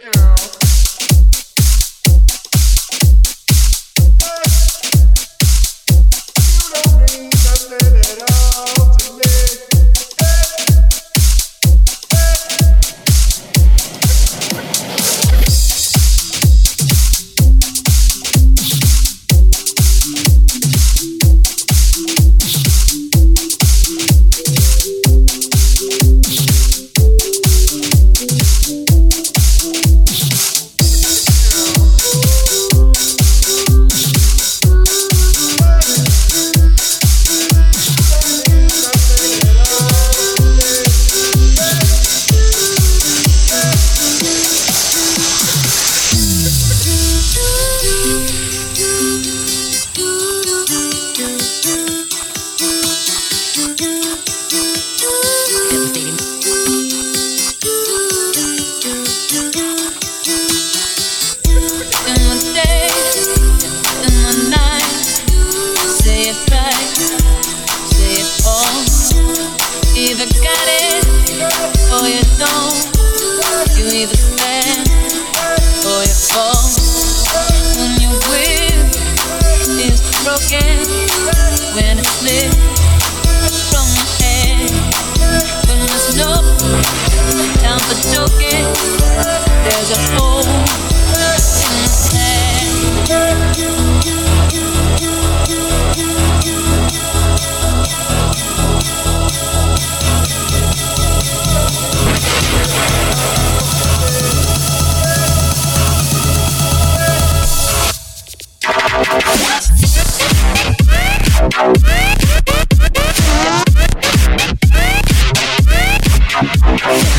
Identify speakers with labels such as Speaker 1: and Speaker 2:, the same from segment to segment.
Speaker 1: Yeah. you don't. You either stand or you fall. When you broken, when it's lit.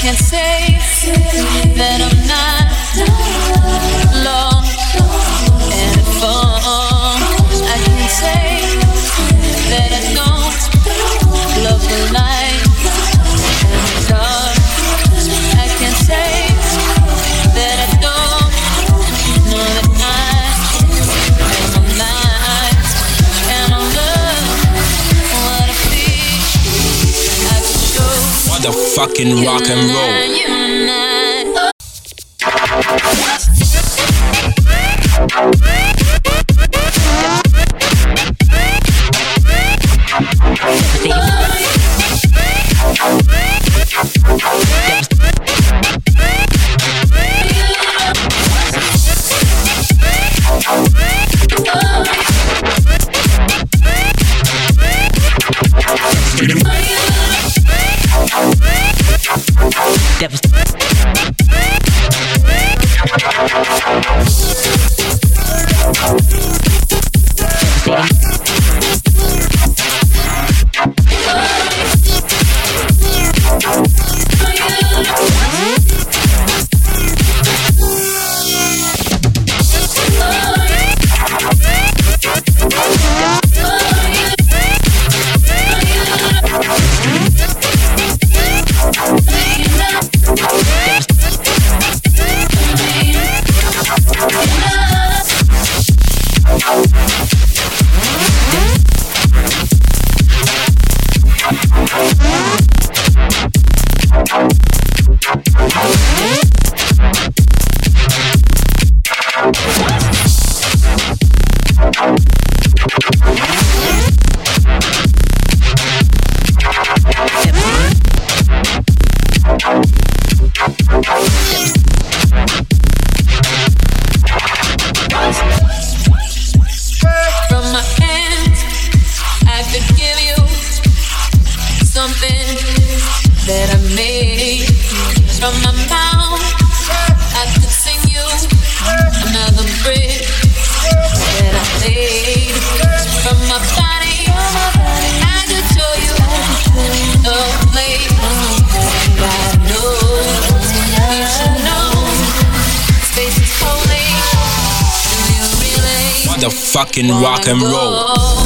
Speaker 1: can't say that I'm not lost.
Speaker 2: fucking rock and
Speaker 1: roll.
Speaker 2: Fucking rock and roll.